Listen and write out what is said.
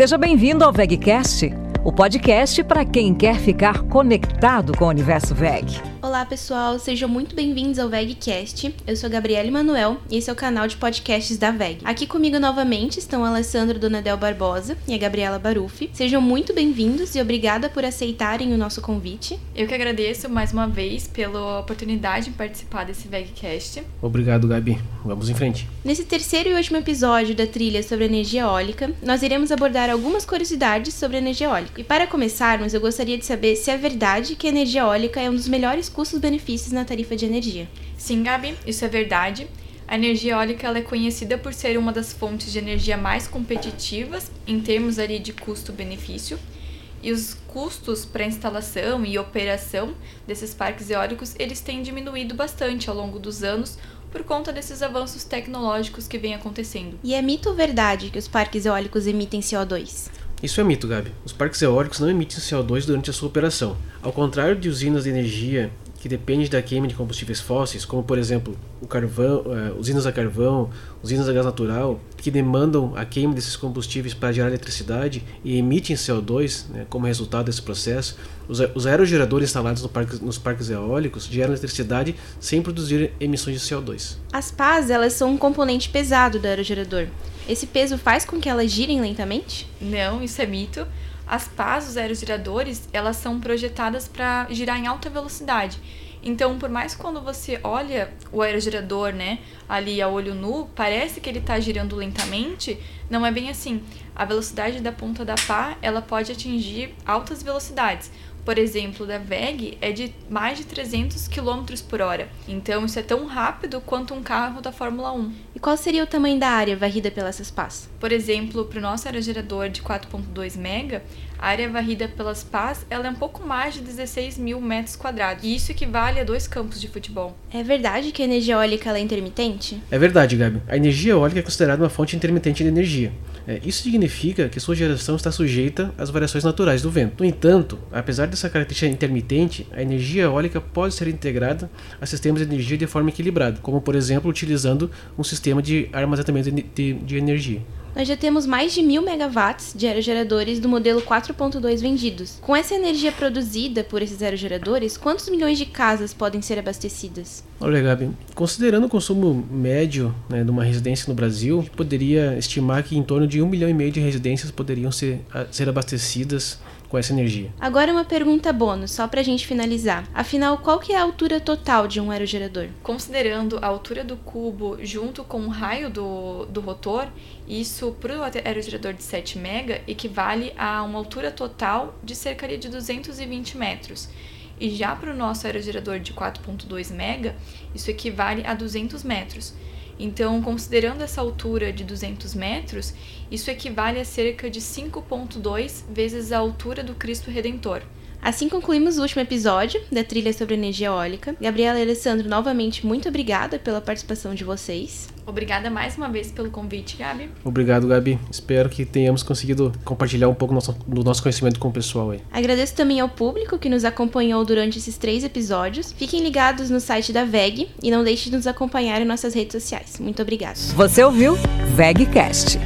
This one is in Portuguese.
Seja bem-vindo ao VegCast, o podcast para quem quer ficar conectado com o universo VEG. Olá pessoal, sejam muito bem-vindos ao VegCast. Eu sou Gabriele Manuel e esse é o canal de podcasts da VEG. Aqui comigo novamente estão a Alessandra Donadel Barbosa e a Gabriela Barufi. Sejam muito bem-vindos e obrigada por aceitarem o nosso convite. Eu que agradeço mais uma vez pela oportunidade de participar desse VegCast. Obrigado, Gabi. Vamos em frente. Nesse terceiro e último episódio da trilha sobre energia eólica, nós iremos abordar algumas curiosidades sobre energia eólica. E para começarmos, eu gostaria de saber se é verdade que a energia eólica é um dos melhores custos-benefícios na tarifa de energia. Sim, Gabi, isso é verdade. A energia eólica ela é conhecida por ser uma das fontes de energia mais competitivas em termos ali de custo-benefício. E os custos para instalação e operação desses parques eólicos, eles têm diminuído bastante ao longo dos anos por conta desses avanços tecnológicos que vêm acontecendo. E é mito ou verdade que os parques eólicos emitem CO2? Isso é mito, Gabi. Os parques eólicos não emitem CO2 durante a sua operação. Ao contrário de usinas de energia que dependem da queima de combustíveis fósseis, como por exemplo carvão, uh, usinas a carvão, usinas a gás natural, que demandam a queima desses combustíveis para gerar eletricidade e emitem CO2 né, como resultado desse processo, os, os aerogeradores instalados no parque, nos parques eólicos geram eletricidade sem produzir emissões de CO2. As pás elas são um componente pesado do aerogerador. Esse peso faz com que elas girem lentamente? Não, isso é mito. As pás, os aerogeradores, elas são projetadas para girar em alta velocidade. Então, por mais que quando você olha o aerogerador, né, ali a olho nu, parece que ele está girando lentamente, não é bem assim. A velocidade da ponta da pá, ela pode atingir altas velocidades por exemplo, da VEG é de mais de 300 km por hora. Então isso é tão rápido quanto um carro da Fórmula 1. E qual seria o tamanho da área varrida pelas pás? Por exemplo, para o nosso aerogerador de 4.2 MB, a área varrida pelas pás ela é um pouco mais de 16 mil metros quadrados. E isso equivale a dois campos de futebol. É verdade que a energia eólica é intermitente? É verdade, Gabi. A energia eólica é considerada uma fonte intermitente de energia. É, isso significa que sua geração está sujeita às variações naturais do vento. No entanto, apesar dessa característica intermitente, a energia eólica pode ser integrada a sistemas de energia de forma equilibrada, como por exemplo utilizando um sistema de armazenamento de, de energia nós já temos mais de mil megawatts de aerogeradores do modelo 4.2 vendidos. Com essa energia produzida por esses aerogeradores, quantos milhões de casas podem ser abastecidas? Olha, Gabi, considerando o consumo médio né, de uma residência no Brasil, poderia estimar que em torno de um milhão e meio de residências poderiam ser, ser abastecidas com essa energia. Agora uma pergunta bônus, só para a gente finalizar. Afinal, qual que é a altura total de um aerogerador? Considerando a altura do cubo junto com o raio do, do rotor, isso para o aerogerador de 7 MB equivale a uma altura total de cerca de 220 metros. E já para o nosso aerogerador de 4.2 MB, isso equivale a 200 metros. Então, considerando essa altura de 200 metros, isso equivale a cerca de 5,2 vezes a altura do Cristo Redentor. Assim concluímos o último episódio da trilha sobre energia eólica. Gabriela e Alessandro, novamente, muito obrigada pela participação de vocês. Obrigada mais uma vez pelo convite, Gabi. Obrigado, Gabi. Espero que tenhamos conseguido compartilhar um pouco do nosso, do nosso conhecimento com o pessoal aí. Agradeço também ao público que nos acompanhou durante esses três episódios. Fiquem ligados no site da VEG e não deixe de nos acompanhar em nossas redes sociais. Muito obrigada. Você ouviu VEGcast